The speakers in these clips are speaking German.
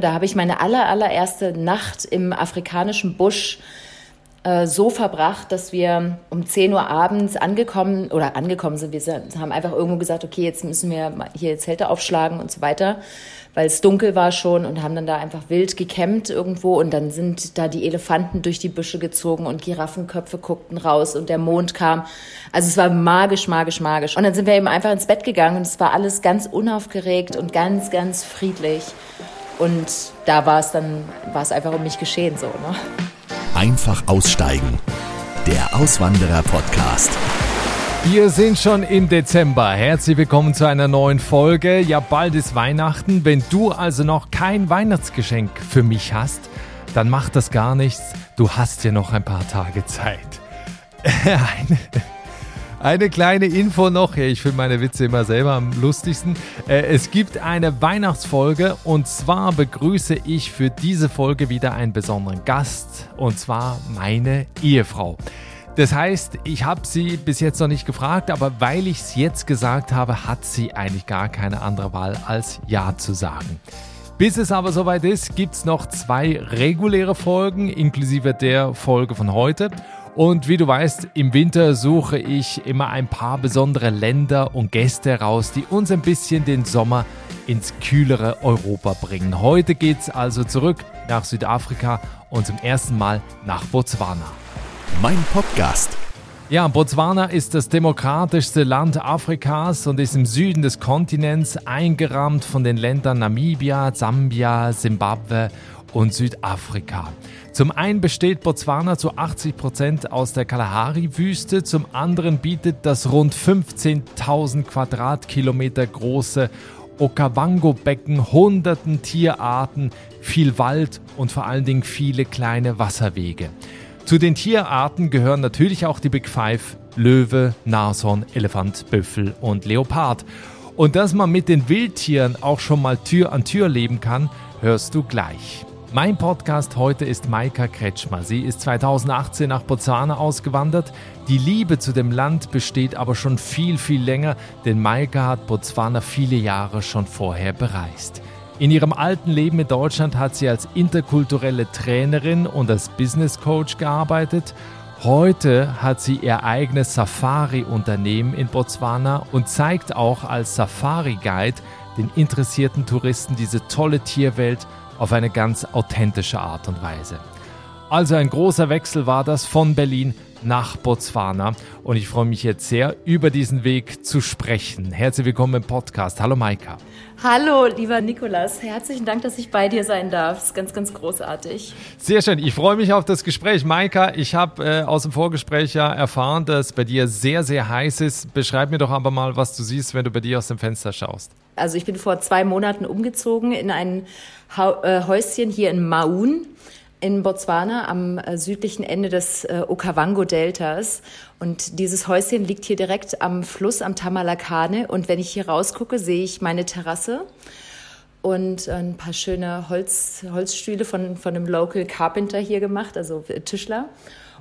da habe ich meine aller, allererste Nacht im afrikanischen Busch äh, so verbracht, dass wir um 10 Uhr abends angekommen oder angekommen sind. Wir haben einfach irgendwo gesagt, okay, jetzt müssen wir hier Zelte aufschlagen und so weiter, weil es dunkel war schon und haben dann da einfach wild gekämmt irgendwo und dann sind da die Elefanten durch die Büsche gezogen und Giraffenköpfe guckten raus und der Mond kam. Also es war magisch, magisch, magisch. Und dann sind wir eben einfach ins Bett gegangen und es war alles ganz unaufgeregt und ganz, ganz friedlich. Und da war es dann, war es einfach um mich geschehen so. Ne? Einfach aussteigen. Der Auswanderer-Podcast. Wir sind schon im Dezember. Herzlich willkommen zu einer neuen Folge. Ja, bald ist Weihnachten. Wenn du also noch kein Weihnachtsgeschenk für mich hast, dann macht das gar nichts. Du hast ja noch ein paar Tage Zeit. Eine eine kleine Info noch, ich finde meine Witze immer selber am lustigsten. Äh, es gibt eine Weihnachtsfolge und zwar begrüße ich für diese Folge wieder einen besonderen Gast und zwar meine Ehefrau. Das heißt, ich habe sie bis jetzt noch nicht gefragt, aber weil ich es jetzt gesagt habe, hat sie eigentlich gar keine andere Wahl als Ja zu sagen. Bis es aber soweit ist, gibt es noch zwei reguläre Folgen, inklusive der Folge von heute. Und wie du weißt, im Winter suche ich immer ein paar besondere Länder und Gäste raus, die uns ein bisschen den Sommer ins kühlere Europa bringen. Heute geht es also zurück nach Südafrika und zum ersten Mal nach Botswana. Mein Podcast. Ja, Botswana ist das demokratischste Land Afrikas und ist im Süden des Kontinents eingerahmt von den Ländern Namibia, Sambia, Simbabwe und Südafrika. Zum einen besteht Botswana zu 80 Prozent aus der Kalahari-Wüste, zum anderen bietet das rund 15.000 Quadratkilometer große Okavango-Becken hunderten Tierarten, viel Wald und vor allen Dingen viele kleine Wasserwege. Zu den Tierarten gehören natürlich auch die Big Five, Löwe, Nashorn, Elefant, Büffel und Leopard. Und dass man mit den Wildtieren auch schon mal Tür an Tür leben kann, hörst du gleich. Mein Podcast heute ist Maika Kretschmer. Sie ist 2018 nach Botswana ausgewandert. Die Liebe zu dem Land besteht aber schon viel, viel länger, denn Maika hat Botswana viele Jahre schon vorher bereist. In ihrem alten Leben in Deutschland hat sie als interkulturelle Trainerin und als Business Coach gearbeitet. Heute hat sie ihr eigenes Safari-Unternehmen in Botswana und zeigt auch als Safari-Guide den interessierten Touristen diese tolle Tierwelt auf eine ganz authentische Art und Weise. Also ein großer Wechsel war das von Berlin nach Botswana und ich freue mich jetzt sehr, über diesen Weg zu sprechen. Herzlich willkommen im Podcast. Hallo Maika. Hallo, lieber Nikolas. Herzlichen Dank, dass ich bei dir sein darf. Das ist ganz, ganz großartig. Sehr schön. Ich freue mich auf das Gespräch. Maika, ich habe äh, aus dem Vorgespräch ja erfahren, dass bei dir sehr, sehr heiß ist. Beschreib mir doch aber mal, was du siehst, wenn du bei dir aus dem Fenster schaust. Also ich bin vor zwei Monaten umgezogen in ein äh, Häuschen hier in Maun in Botswana am äh, südlichen Ende des äh, Okavango-Deltas. Und dieses Häuschen liegt hier direkt am Fluss, am Tamalakane. Und wenn ich hier rausgucke, sehe ich meine Terrasse und ein paar schöne Holz, Holzstühle von, von einem Local Carpenter hier gemacht, also Tischler.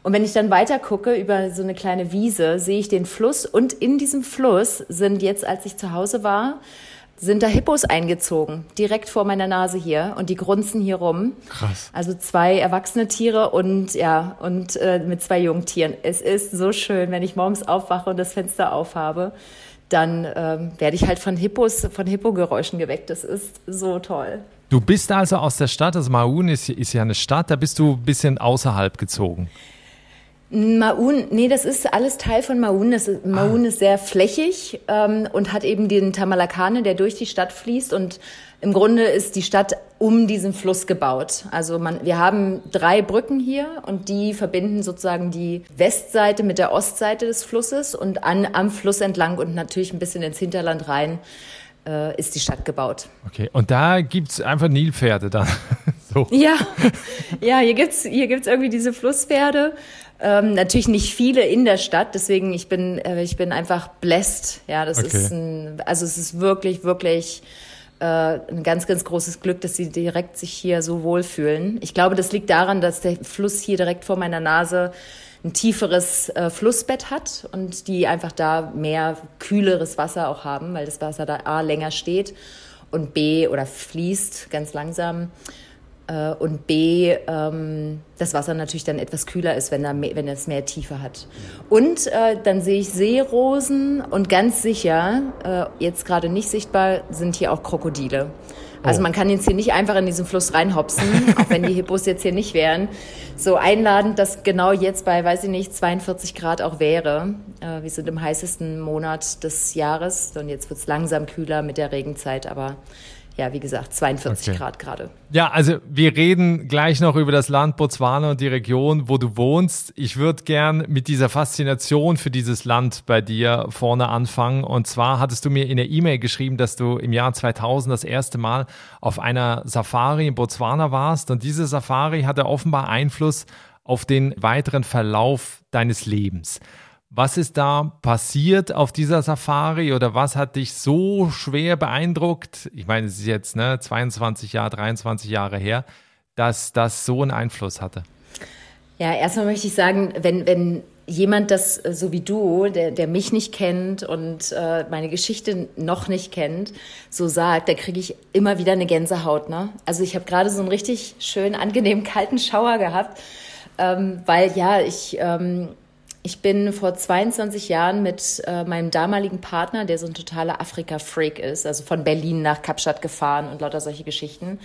Und wenn ich dann weiter gucke über so eine kleine Wiese, sehe ich den Fluss. Und in diesem Fluss sind jetzt, als ich zu Hause war, sind da Hippos eingezogen, direkt vor meiner Nase hier und die grunzen hier rum. Krass. Also zwei erwachsene Tiere und ja und äh, mit zwei Jungtieren. Es ist so schön, wenn ich morgens aufwache und das Fenster aufhabe, dann ähm, werde ich halt von Hippos, von Hippogeräuschen geweckt. Das ist so toll. Du bist also aus der Stadt, also Maun ist, ist ja eine Stadt, da bist du ein bisschen außerhalb gezogen. Maun, nee, das ist alles Teil von Maun. Das ist, Maun ah. ist sehr flächig ähm, und hat eben den Tamalakane, der durch die Stadt fließt. Und im Grunde ist die Stadt um diesen Fluss gebaut. Also man, wir haben drei Brücken hier und die verbinden sozusagen die Westseite mit der Ostseite des Flusses und an, am Fluss entlang und natürlich ein bisschen ins Hinterland rein äh, ist die Stadt gebaut. Okay, und da gibt es einfach Nilpferde dann. so. Ja, ja hier gibt es hier gibt's irgendwie diese Flusspferde. Ähm, natürlich nicht viele in der Stadt, deswegen ich bin äh, ich bin einfach blessed. Ja, das okay. ist ein, also es ist wirklich wirklich äh, ein ganz ganz großes Glück, dass sie direkt sich hier so wohlfühlen. Ich glaube, das liegt daran, dass der Fluss hier direkt vor meiner Nase ein tieferes äh, Flussbett hat und die einfach da mehr kühleres Wasser auch haben, weil das Wasser da A länger steht und B, oder fließt ganz langsam. Äh, und B, ähm, das Wasser natürlich dann etwas kühler ist, wenn, da mehr, wenn es mehr Tiefe hat. Und äh, dann sehe ich Seerosen und ganz sicher, äh, jetzt gerade nicht sichtbar, sind hier auch Krokodile. Also oh. man kann jetzt hier nicht einfach in diesen Fluss reinhopsen, auch wenn die Hippos jetzt hier nicht wären. So einladend, dass genau jetzt bei, weiß ich nicht, 42 Grad auch wäre. Äh, wir sind im heißesten Monat des Jahres und jetzt wird es langsam kühler mit der Regenzeit, aber ja, wie gesagt, 42 okay. Grad gerade. Ja, also wir reden gleich noch über das Land Botswana und die Region, wo du wohnst. Ich würde gern mit dieser Faszination für dieses Land bei dir vorne anfangen. Und zwar hattest du mir in der E-Mail geschrieben, dass du im Jahr 2000 das erste Mal auf einer Safari in Botswana warst. Und diese Safari hatte offenbar Einfluss auf den weiteren Verlauf deines Lebens. Was ist da passiert auf dieser Safari oder was hat dich so schwer beeindruckt? Ich meine, es ist jetzt ne, 22 Jahre, 23 Jahre her, dass das so einen Einfluss hatte. Ja, erstmal möchte ich sagen, wenn, wenn jemand das äh, so wie du, der, der mich nicht kennt und äh, meine Geschichte noch nicht kennt, so sagt, da kriege ich immer wieder eine Gänsehaut. Ne? Also ich habe gerade so einen richtig schön angenehmen kalten Schauer gehabt, ähm, weil ja, ich... Ähm, ich bin vor 22 Jahren mit äh, meinem damaligen Partner, der so ein totaler Afrika-Freak ist, also von Berlin nach Kapstadt gefahren und lauter solche Geschichten.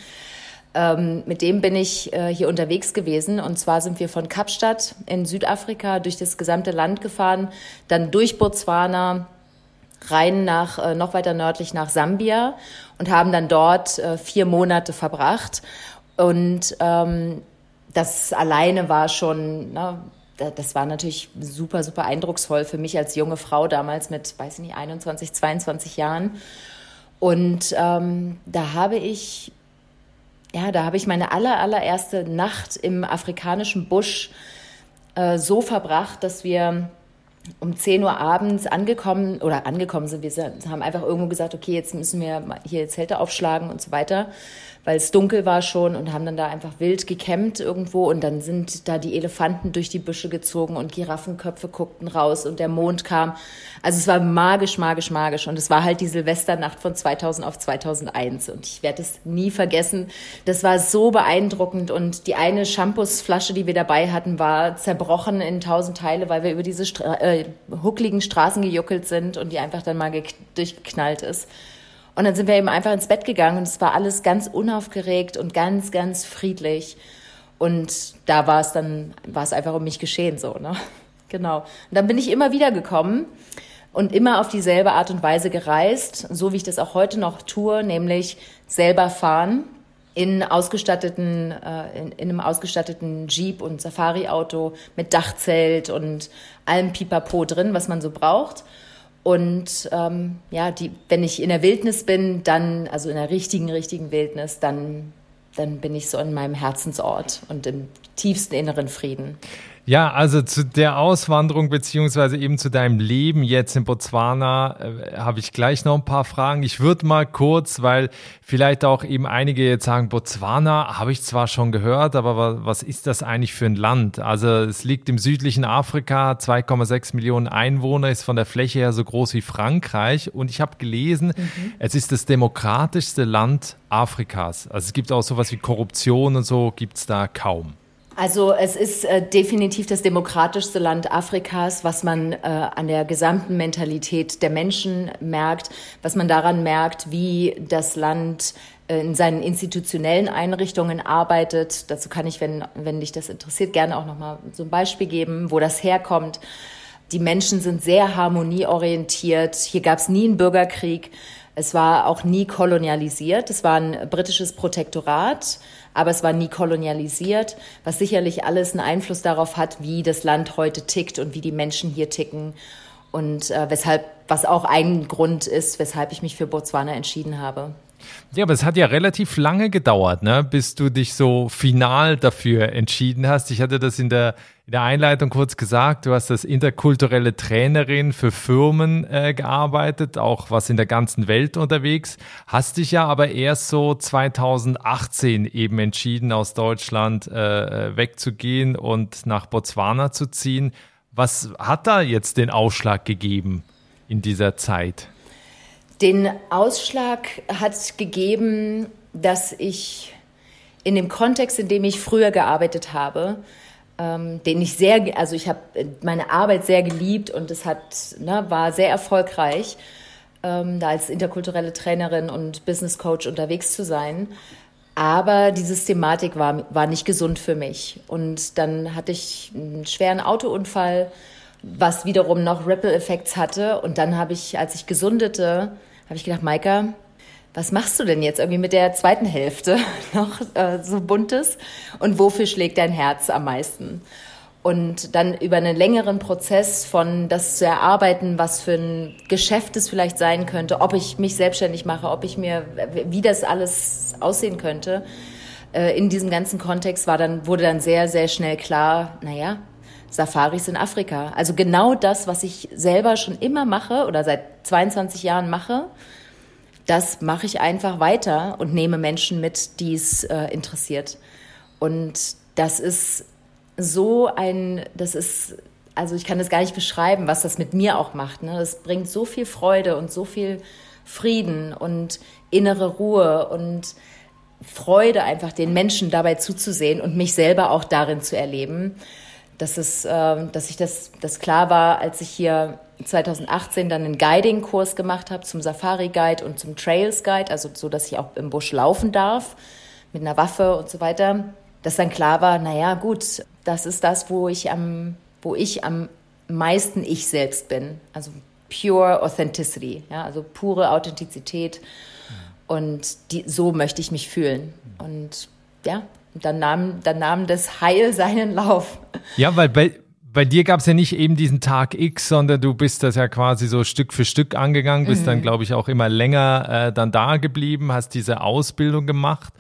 Ähm, mit dem bin ich äh, hier unterwegs gewesen. Und zwar sind wir von Kapstadt in Südafrika durch das gesamte Land gefahren, dann durch Botswana rein nach, äh, noch weiter nördlich nach Sambia und haben dann dort äh, vier Monate verbracht. Und ähm, das alleine war schon, na, das war natürlich super, super eindrucksvoll für mich als junge Frau damals mit, weiß ich nicht, 21, 22 Jahren. Und ähm, da habe ich, ja, da habe ich meine aller, allererste Nacht im afrikanischen Busch äh, so verbracht, dass wir um 10 Uhr abends angekommen oder angekommen sind. Wir haben einfach irgendwo gesagt, okay, jetzt müssen wir hier Zelte aufschlagen und so weiter weil es dunkel war schon und haben dann da einfach wild gekämmt irgendwo und dann sind da die Elefanten durch die Büsche gezogen und Giraffenköpfe guckten raus und der Mond kam. Also es war magisch, magisch, magisch und es war halt die Silvesternacht von 2000 auf 2001 und ich werde es nie vergessen. Das war so beeindruckend und die eine Shampoosflasche, die wir dabei hatten, war zerbrochen in tausend Teile, weil wir über diese Stra äh, huckligen Straßen gejuckelt sind und die einfach dann mal durchgeknallt ist. Und dann sind wir eben einfach ins Bett gegangen und es war alles ganz unaufgeregt und ganz, ganz friedlich. Und da war es dann, war es einfach um mich geschehen so, ne? Genau. Und dann bin ich immer wieder gekommen und immer auf dieselbe Art und Weise gereist, so wie ich das auch heute noch tue, nämlich selber fahren in ausgestatteten, äh, in, in einem ausgestatteten Jeep und Safari-Auto mit Dachzelt und allem Pipapo drin, was man so braucht. Und ähm, ja, die, wenn ich in der Wildnis bin, dann, also in der richtigen, richtigen Wildnis, dann, dann bin ich so in meinem Herzensort und im tiefsten inneren Frieden. Ja, also zu der Auswanderung beziehungsweise eben zu deinem Leben jetzt in Botswana äh, habe ich gleich noch ein paar Fragen. Ich würde mal kurz, weil vielleicht auch eben einige jetzt sagen, Botswana habe ich zwar schon gehört, aber was ist das eigentlich für ein Land? Also es liegt im südlichen Afrika, 2,6 Millionen Einwohner, ist von der Fläche her so groß wie Frankreich und ich habe gelesen, mhm. es ist das demokratischste Land Afrikas. Also es gibt auch sowas wie Korruption und so gibt es da kaum. Also es ist äh, definitiv das demokratischste Land Afrikas, was man äh, an der gesamten Mentalität der Menschen merkt, was man daran merkt, wie das Land äh, in seinen institutionellen Einrichtungen arbeitet. Dazu kann ich, wenn, wenn dich das interessiert, gerne auch noch mal so ein Beispiel geben, wo das herkommt. Die Menschen sind sehr harmonieorientiert. Hier gab es nie einen Bürgerkrieg. Es war auch nie kolonialisiert. Es war ein britisches Protektorat aber es war nie kolonialisiert, was sicherlich alles einen Einfluss darauf hat, wie das Land heute tickt und wie die Menschen hier ticken und äh, weshalb, was auch ein Grund ist, weshalb ich mich für Botswana entschieden habe. Ja, aber es hat ja relativ lange gedauert, ne, bis du dich so final dafür entschieden hast. Ich hatte das in der, in der Einleitung kurz gesagt. Du hast als interkulturelle Trainerin für Firmen äh, gearbeitet, auch was in der ganzen Welt unterwegs. Hast dich ja aber erst so 2018 eben entschieden, aus Deutschland äh, äh, wegzugehen und nach Botswana zu ziehen. Was hat da jetzt den Ausschlag gegeben in dieser Zeit? Den Ausschlag hat gegeben, dass ich in dem Kontext, in dem ich früher gearbeitet habe, ähm, den ich sehr, also ich habe meine Arbeit sehr geliebt und es hat, ne, war sehr erfolgreich, ähm, da als interkulturelle Trainerin und Business Coach unterwegs zu sein. Aber die Systematik war, war nicht gesund für mich. Und dann hatte ich einen schweren Autounfall, was wiederum noch Ripple-Effekts hatte. Und dann habe ich, als ich gesundete, habe ich gedacht, Maika, was machst du denn jetzt irgendwie mit der zweiten Hälfte noch äh, so buntes? Und wofür schlägt dein Herz am meisten? Und dann über einen längeren Prozess von das zu erarbeiten, was für ein Geschäft es vielleicht sein könnte, ob ich mich selbstständig mache, ob ich mir, wie das alles aussehen könnte. Äh, in diesem ganzen Kontext war dann, wurde dann sehr, sehr schnell klar, naja, Safaris in Afrika. Also genau das, was ich selber schon immer mache oder seit 22 Jahren mache, das mache ich einfach weiter und nehme Menschen mit, die es äh, interessiert. Und das ist so ein, das ist, also ich kann das gar nicht beschreiben, was das mit mir auch macht. Ne? Das bringt so viel Freude und so viel Frieden und innere Ruhe und Freude, einfach den Menschen dabei zuzusehen und mich selber auch darin zu erleben. Das ist, äh, dass ich das, das klar war, als ich hier 2018 dann einen Guiding-Kurs gemacht habe zum Safari-Guide und zum Trails-Guide, also so, dass ich auch im Busch laufen darf mit einer Waffe und so weiter dass dann klar war, naja, gut, das ist das, wo ich am, wo ich am meisten ich selbst bin. Also pure Authenticity, ja, also pure Authentizität. Und die, so möchte ich mich fühlen. Und ja, dann nahm, dann nahm das Heil seinen Lauf. Ja, weil bei, bei dir gab es ja nicht eben diesen Tag X, sondern du bist das ja quasi so Stück für Stück angegangen, bist mhm. dann, glaube ich, auch immer länger äh, dann da geblieben, hast diese Ausbildung gemacht.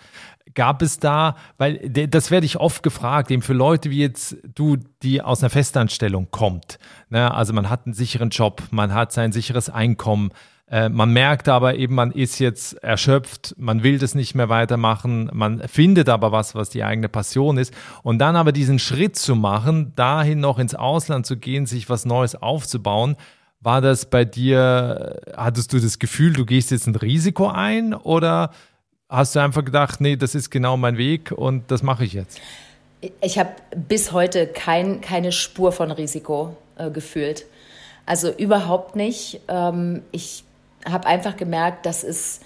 Gab es da, weil das werde ich oft gefragt, eben für Leute wie jetzt du, die aus einer Festanstellung kommt. Ne? Also man hat einen sicheren Job, man hat sein sicheres Einkommen, äh, man merkt aber eben, man ist jetzt erschöpft, man will das nicht mehr weitermachen, man findet aber was, was die eigene Passion ist. Und dann aber diesen Schritt zu machen, dahin noch ins Ausland zu gehen, sich was Neues aufzubauen, war das bei dir, hattest du das Gefühl, du gehst jetzt ein Risiko ein oder hast du einfach gedacht, nee, das ist genau mein Weg und das mache ich jetzt? Ich habe bis heute kein, keine Spur von Risiko äh, gefühlt. Also überhaupt nicht. Ähm, ich habe einfach gemerkt, dass es,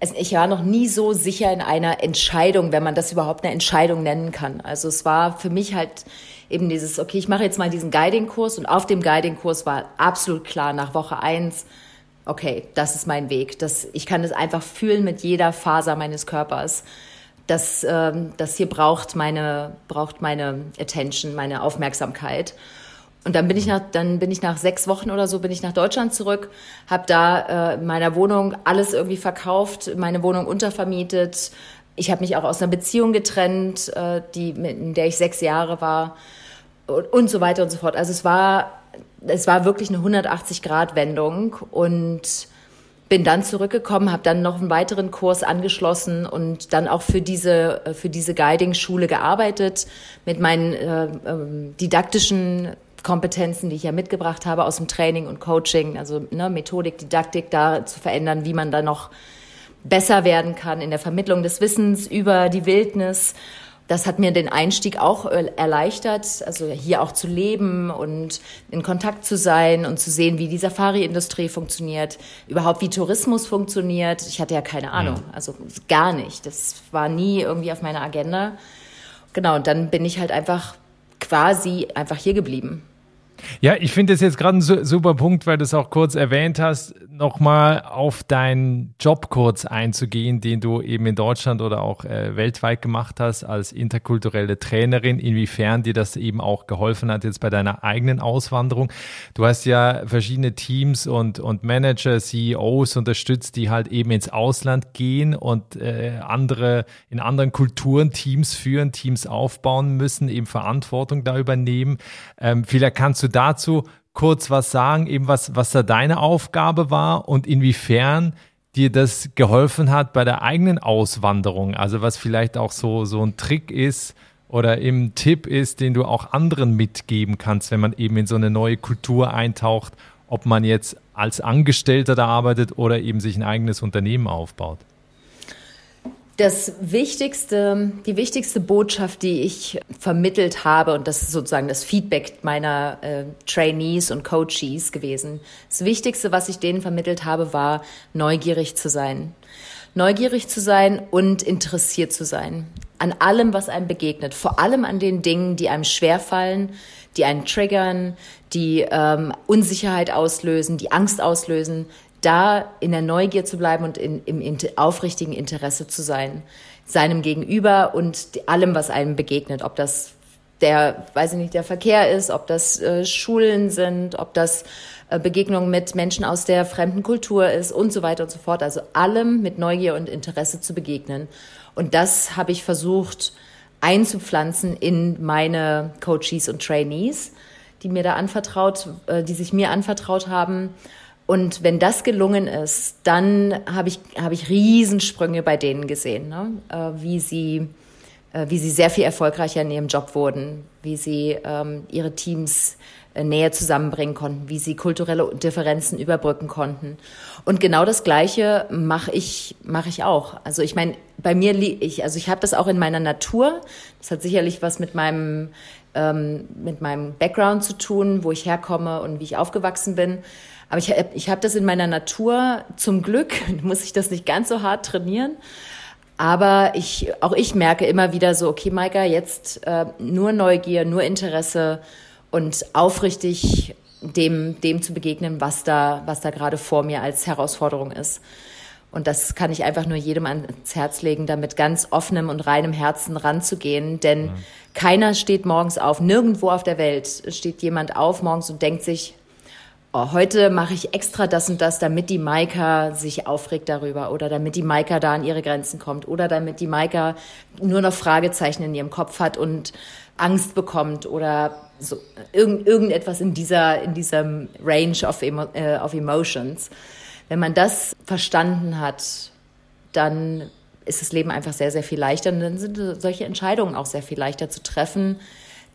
also ich war noch nie so sicher in einer Entscheidung, wenn man das überhaupt eine Entscheidung nennen kann. Also es war für mich halt eben dieses, okay, ich mache jetzt mal diesen Guiding-Kurs und auf dem Guiding-Kurs war absolut klar nach Woche eins okay, das ist mein Weg. Das, ich kann es einfach fühlen mit jeder Faser meines Körpers. Das, ähm, das hier braucht meine, braucht meine Attention, meine Aufmerksamkeit. Und dann bin ich nach, dann bin ich nach sechs Wochen oder so bin ich nach Deutschland zurück, habe da äh, in meiner Wohnung alles irgendwie verkauft, meine Wohnung untervermietet. Ich habe mich auch aus einer Beziehung getrennt, äh, die in der ich sechs Jahre war und, und so weiter und so fort. Also es war es war wirklich eine 180-Grad-Wendung und bin dann zurückgekommen, habe dann noch einen weiteren Kurs angeschlossen und dann auch für diese äh, für diese Guiding-Schule gearbeitet mit meinen äh, äh, didaktischen Kompetenzen, die ich ja mitgebracht habe aus dem Training und Coaching, also ne, Methodik, Didaktik, da zu verändern, wie man da noch besser werden kann in der Vermittlung des Wissens über die Wildnis das hat mir den Einstieg auch erleichtert, also hier auch zu leben und in Kontakt zu sein und zu sehen, wie die Safari-Industrie funktioniert, überhaupt wie Tourismus funktioniert. Ich hatte ja keine Ahnung, also gar nicht. Das war nie irgendwie auf meiner Agenda. Genau, und dann bin ich halt einfach quasi einfach hier geblieben. Ja, ich finde das jetzt gerade ein super Punkt, weil du es auch kurz erwähnt hast, nochmal auf deinen Job kurz einzugehen, den du eben in Deutschland oder auch äh, weltweit gemacht hast als interkulturelle Trainerin, inwiefern dir das eben auch geholfen hat jetzt bei deiner eigenen Auswanderung. Du hast ja verschiedene Teams und, und Manager, CEOs unterstützt, die halt eben ins Ausland gehen und äh, andere in anderen Kulturen Teams führen, Teams aufbauen müssen, eben Verantwortung da übernehmen. Ähm, vielleicht kannst du dazu kurz was sagen, eben was, was da deine Aufgabe war und inwiefern dir das geholfen hat bei der eigenen Auswanderung? Also was vielleicht auch so, so ein Trick ist oder eben Tipp ist, den du auch anderen mitgeben kannst, wenn man eben in so eine neue Kultur eintaucht ob man jetzt als Angestellter da arbeitet oder eben sich ein eigenes Unternehmen aufbaut? Das wichtigste, die wichtigste Botschaft, die ich vermittelt habe, und das ist sozusagen das Feedback meiner äh, Trainees und Coaches gewesen. Das Wichtigste, was ich denen vermittelt habe, war neugierig zu sein. Neugierig zu sein und interessiert zu sein. An allem, was einem begegnet. Vor allem an den Dingen, die einem schwerfallen, die einen triggern, die ähm, Unsicherheit auslösen, die Angst auslösen da in der Neugier zu bleiben und in, im inter, aufrichtigen Interesse zu sein, seinem Gegenüber und allem, was einem begegnet, ob das der, weiß ich nicht, der Verkehr ist, ob das äh, Schulen sind, ob das äh, Begegnungen mit Menschen aus der fremden Kultur ist und so weiter und so fort. Also allem mit Neugier und Interesse zu begegnen. Und das habe ich versucht einzupflanzen in meine Coaches und Trainees, die mir da anvertraut, äh, die sich mir anvertraut haben. Und wenn das gelungen ist, dann habe ich, habe ich Riesensprünge bei denen gesehen, ne? äh, wie, sie, äh, wie sie sehr viel erfolgreicher in ihrem Job wurden, wie sie ähm, ihre Teams äh, näher zusammenbringen konnten, wie sie kulturelle Differenzen überbrücken konnten. Und genau das Gleiche mache ich, mache ich auch. Also ich meine, bei mir, ich, also ich habe das auch in meiner Natur. Das hat sicherlich was mit meinem, ähm, mit meinem Background zu tun, wo ich herkomme und wie ich aufgewachsen bin. Aber ich, ich habe das in meiner Natur zum Glück, muss ich das nicht ganz so hart trainieren. Aber ich, auch ich merke immer wieder so, okay, Maika, jetzt äh, nur Neugier, nur Interesse und aufrichtig dem, dem zu begegnen, was da, was da gerade vor mir als Herausforderung ist. Und das kann ich einfach nur jedem ans Herz legen, da mit ganz offenem und reinem Herzen ranzugehen. Denn ja. keiner steht morgens auf, nirgendwo auf der Welt steht jemand auf morgens und denkt sich, oh, heute mache ich extra das und das, damit die Maika sich aufregt darüber oder damit die Maika da an ihre Grenzen kommt oder damit die Maika nur noch Fragezeichen in ihrem Kopf hat und Angst bekommt oder so irgend, irgendetwas in dieser in diesem Range of, emo, äh, of Emotions. Wenn man das verstanden hat, dann ist das Leben einfach sehr, sehr viel leichter und dann sind solche Entscheidungen auch sehr viel leichter zu treffen,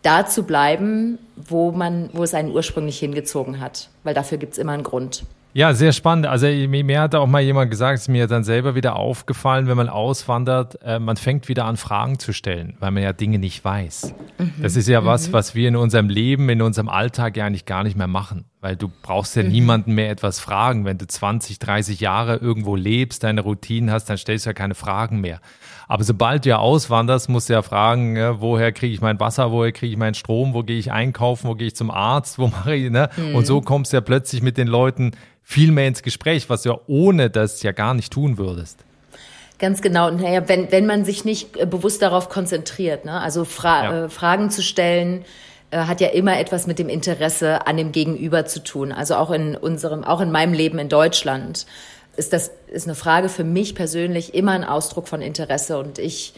da zu bleiben, wo man, wo es einen ursprünglich hingezogen hat, weil dafür gibt es immer einen Grund. Ja, sehr spannend. Also mir hat auch mal jemand gesagt, es ist mir dann selber wieder aufgefallen, wenn man auswandert, äh, man fängt wieder an Fragen zu stellen, weil man ja Dinge nicht weiß. Mhm. Das ist ja was, mhm. was wir in unserem Leben, in unserem Alltag ja eigentlich gar nicht mehr machen, weil du brauchst ja mhm. niemanden mehr etwas fragen. Wenn du 20, 30 Jahre irgendwo lebst, deine Routinen hast, dann stellst du ja keine Fragen mehr. Aber sobald du ja auswanderst, musst du ja fragen, ja, woher kriege ich mein Wasser, woher kriege ich meinen Strom, wo gehe ich einkaufen, wo gehe ich zum Arzt, wo mache ich, ne? Mhm. Und so kommst du ja plötzlich mit den Leuten viel mehr ins Gespräch, was du ja ohne das ja gar nicht tun würdest. Ganz genau. Naja, wenn, wenn man sich nicht äh, bewusst darauf konzentriert, ne? also Fra ja. äh, Fragen zu stellen, hat ja immer etwas mit dem Interesse an dem Gegenüber zu tun. Also auch in unserem, auch in meinem Leben in Deutschland ist das ist eine Frage für mich persönlich immer ein Ausdruck von Interesse und ich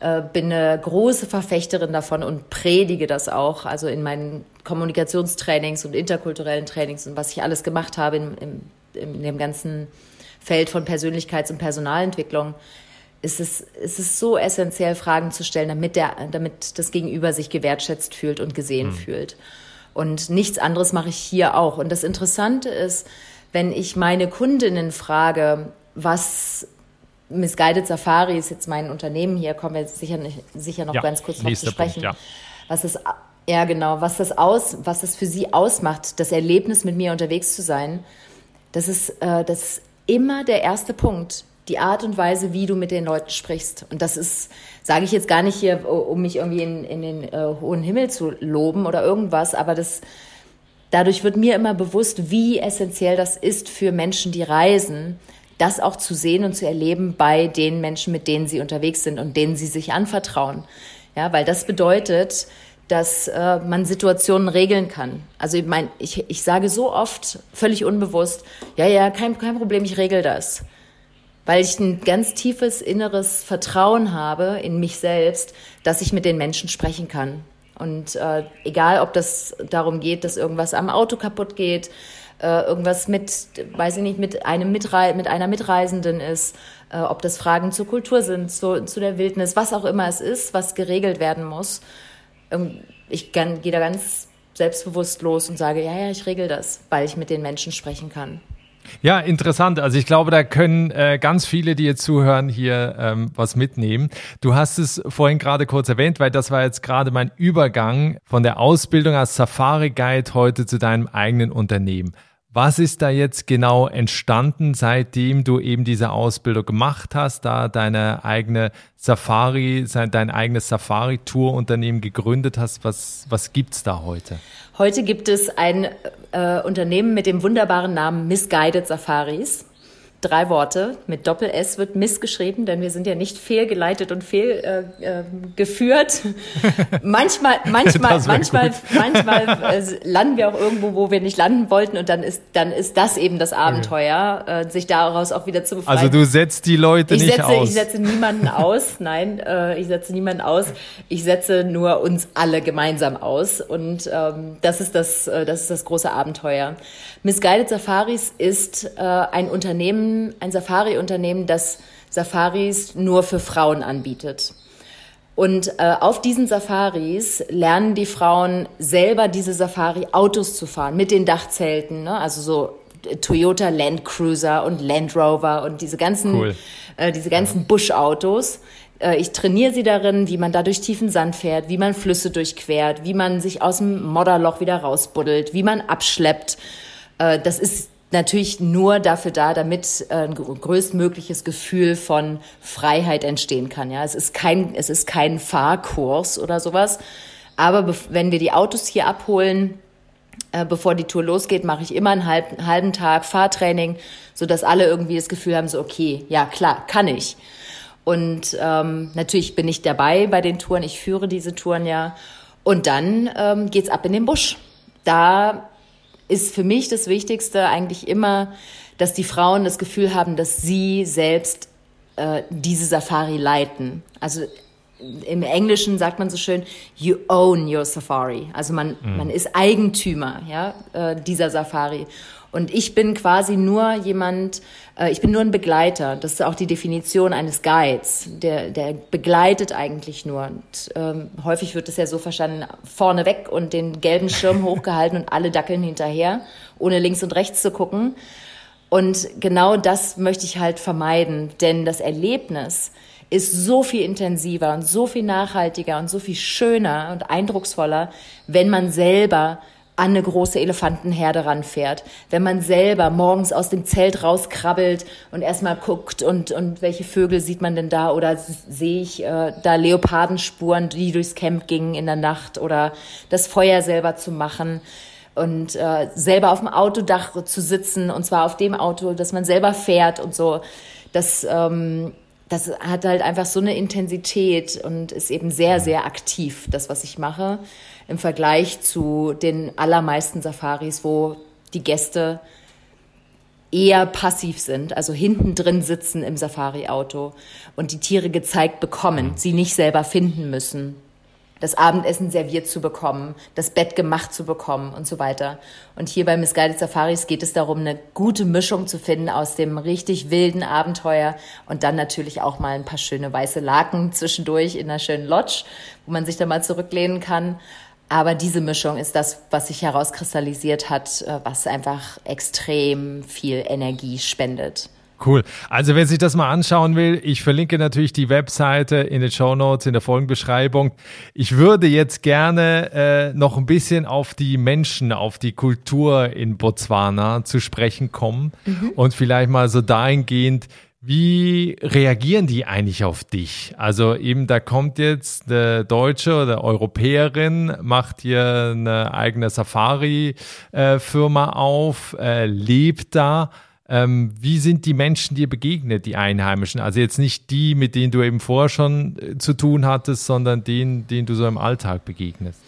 äh, bin eine große Verfechterin davon und predige das auch, also in meinen Kommunikationstrainings und interkulturellen Trainings und was ich alles gemacht habe in, in, in dem ganzen Feld von Persönlichkeits- und Personalentwicklung, ist es, ist es so essentiell, Fragen zu stellen, damit, der, damit das Gegenüber sich gewertschätzt fühlt und gesehen mhm. fühlt. Und nichts anderes mache ich hier auch. Und das Interessante ist, wenn ich meine Kundinnen frage, was Misguided Safari ist jetzt mein Unternehmen hier, kommen wir sicher, sicher noch ja, ganz kurz noch zu sprechen. Punkt, ja. Was ist, ja genau, was das aus, was das für sie ausmacht, das Erlebnis mit mir unterwegs zu sein, das ist, äh, das ist immer der erste Punkt. Die Art und Weise, wie du mit den Leuten sprichst. Und das ist, sage ich jetzt gar nicht hier, um mich irgendwie in, in den äh, hohen Himmel zu loben oder irgendwas, aber das, dadurch wird mir immer bewusst, wie essentiell das ist für Menschen, die reisen, das auch zu sehen und zu erleben bei den Menschen, mit denen sie unterwegs sind und denen sie sich anvertrauen. Ja, weil das bedeutet, dass äh, man Situationen regeln kann. Also ich meine, ich, ich sage so oft völlig unbewusst, ja, ja, kein, kein Problem, ich regel das. Weil ich ein ganz tiefes inneres Vertrauen habe in mich selbst, dass ich mit den Menschen sprechen kann. Und äh, egal, ob das darum geht, dass irgendwas am Auto kaputt geht, äh, irgendwas mit, weiß ich nicht, mit einem Mitrei mit einer Mitreisenden ist, äh, ob das Fragen zur Kultur sind, zu, zu der Wildnis, was auch immer es ist, was geregelt werden muss. Ähm, ich gehe da ganz selbstbewusst los und sage, ja, ja, ich regel das, weil ich mit den Menschen sprechen kann. Ja, interessant. Also ich glaube, da können äh, ganz viele, die jetzt zuhören, hier ähm, was mitnehmen. Du hast es vorhin gerade kurz erwähnt, weil das war jetzt gerade mein Übergang von der Ausbildung als Safari Guide heute zu deinem eigenen Unternehmen. Was ist da jetzt genau entstanden, seitdem du eben diese Ausbildung gemacht hast, da deine eigene Safari, dein eigenes Safari-Tour-Unternehmen gegründet hast? Was, was gibt's da heute? Heute gibt es ein äh, Unternehmen mit dem wunderbaren Namen Misguided Safaris drei Worte mit Doppel-S wird missgeschrieben, denn wir sind ja nicht fehlgeleitet und fehlgeführt. Äh, äh, manchmal, manchmal, manchmal, manchmal äh, landen wir auch irgendwo, wo wir nicht landen wollten und dann ist, dann ist das eben das Abenteuer, okay. äh, sich daraus auch wieder zu befreien. Also du setzt die Leute ich nicht setze, aus. Ich setze niemanden aus, nein, äh, ich setze niemanden aus. Ich setze nur uns alle gemeinsam aus und ähm, das ist das, äh, das ist das große Abenteuer. Misguided Safaris ist äh, ein Unternehmen, ein Safari-Unternehmen, das Safaris nur für Frauen anbietet. Und äh, auf diesen Safaris lernen die Frauen selber diese Safari-Autos zu fahren mit den Dachzelten, ne? also so Toyota Land Cruiser und Land Rover und diese ganzen, cool. äh, diese ganzen Busch-Autos. Äh, ich trainiere sie darin, wie man da durch tiefen Sand fährt, wie man Flüsse durchquert, wie man sich aus dem Modderloch wieder rausbuddelt, wie man abschleppt. Äh, das ist natürlich nur dafür da, damit äh, ein größtmögliches Gefühl von Freiheit entstehen kann. Ja, es ist kein, es ist kein Fahrkurs oder sowas. Aber wenn wir die Autos hier abholen, äh, bevor die Tour losgeht, mache ich immer einen halben, halben Tag Fahrtraining, so dass alle irgendwie das Gefühl haben, so okay, ja klar, kann ich. Und ähm, natürlich bin ich dabei bei den Touren, ich führe diese Touren ja. Und dann ähm, geht's ab in den Busch. Da ist für mich das Wichtigste eigentlich immer, dass die Frauen das Gefühl haben, dass sie selbst äh, diese Safari leiten. Also im Englischen sagt man so schön, you own your Safari. Also man, mhm. man ist Eigentümer ja, äh, dieser Safari. Und ich bin quasi nur jemand, ich bin nur ein Begleiter. Das ist auch die Definition eines Guides. Der, der begleitet eigentlich nur. Und ähm, häufig wird es ja so verstanden, vorne weg und den gelben Schirm hochgehalten und alle dackeln hinterher, ohne links und rechts zu gucken. Und genau das möchte ich halt vermeiden, denn das Erlebnis ist so viel intensiver und so viel nachhaltiger und so viel schöner und eindrucksvoller, wenn man selber an eine große Elefantenherde ranfährt. Wenn man selber morgens aus dem Zelt rauskrabbelt und erstmal guckt und, und welche Vögel sieht man denn da oder sehe ich äh, da Leopardenspuren, die durchs Camp gingen in der Nacht oder das Feuer selber zu machen und äh, selber auf dem Autodach zu sitzen und zwar auf dem Auto, das man selber fährt und so. Das, ähm, das hat halt einfach so eine Intensität und ist eben sehr, sehr aktiv, das, was ich mache im Vergleich zu den allermeisten Safaris, wo die Gäste eher passiv sind, also hinten drin sitzen im Safari-Auto und die Tiere gezeigt bekommen, sie nicht selber finden müssen das Abendessen serviert zu bekommen, das Bett gemacht zu bekommen und so weiter. Und hier bei Misguided Safaris geht es darum, eine gute Mischung zu finden aus dem richtig wilden Abenteuer und dann natürlich auch mal ein paar schöne weiße Laken zwischendurch in einer schönen Lodge, wo man sich da mal zurücklehnen kann. Aber diese Mischung ist das, was sich herauskristallisiert hat, äh, was einfach extrem viel Energie spendet. Cool. Also wer sich das mal anschauen will, ich verlinke natürlich die Webseite in den Show Notes, in der Folgenbeschreibung. Ich würde jetzt gerne äh, noch ein bisschen auf die Menschen, auf die Kultur in Botswana zu sprechen kommen mhm. und vielleicht mal so dahingehend, wie reagieren die eigentlich auf dich? Also eben, da kommt jetzt eine Deutsche oder Europäerin, macht hier eine eigene Safari-Firma auf, äh, lebt da. Ähm, wie sind die Menschen dir begegnet, die Einheimischen? Also jetzt nicht die, mit denen du eben vorher schon äh, zu tun hattest, sondern denen, denen du so im Alltag begegnest.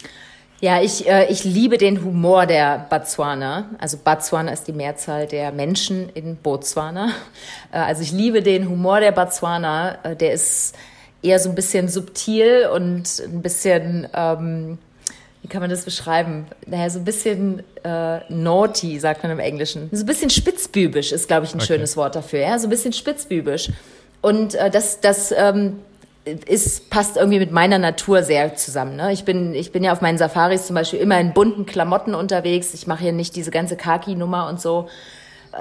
Ja, ich, äh, ich liebe den Humor der Botswana. Also Botswana ist die Mehrzahl der Menschen in Botswana. Äh, also ich liebe den Humor der Botswana. Äh, der ist eher so ein bisschen subtil und ein bisschen... Ähm, wie kann man das beschreiben? Naja, so ein bisschen äh, naughty, sagt man im Englischen. So ein bisschen spitzbübisch ist, glaube ich, ein okay. schönes Wort dafür. Ja, so ein bisschen spitzbübisch. Und äh, das, das ähm, ist, passt irgendwie mit meiner Natur sehr zusammen. Ne? Ich, bin, ich bin ja auf meinen Safaris zum Beispiel immer in bunten Klamotten unterwegs. Ich mache hier nicht diese ganze Khaki-Nummer und so.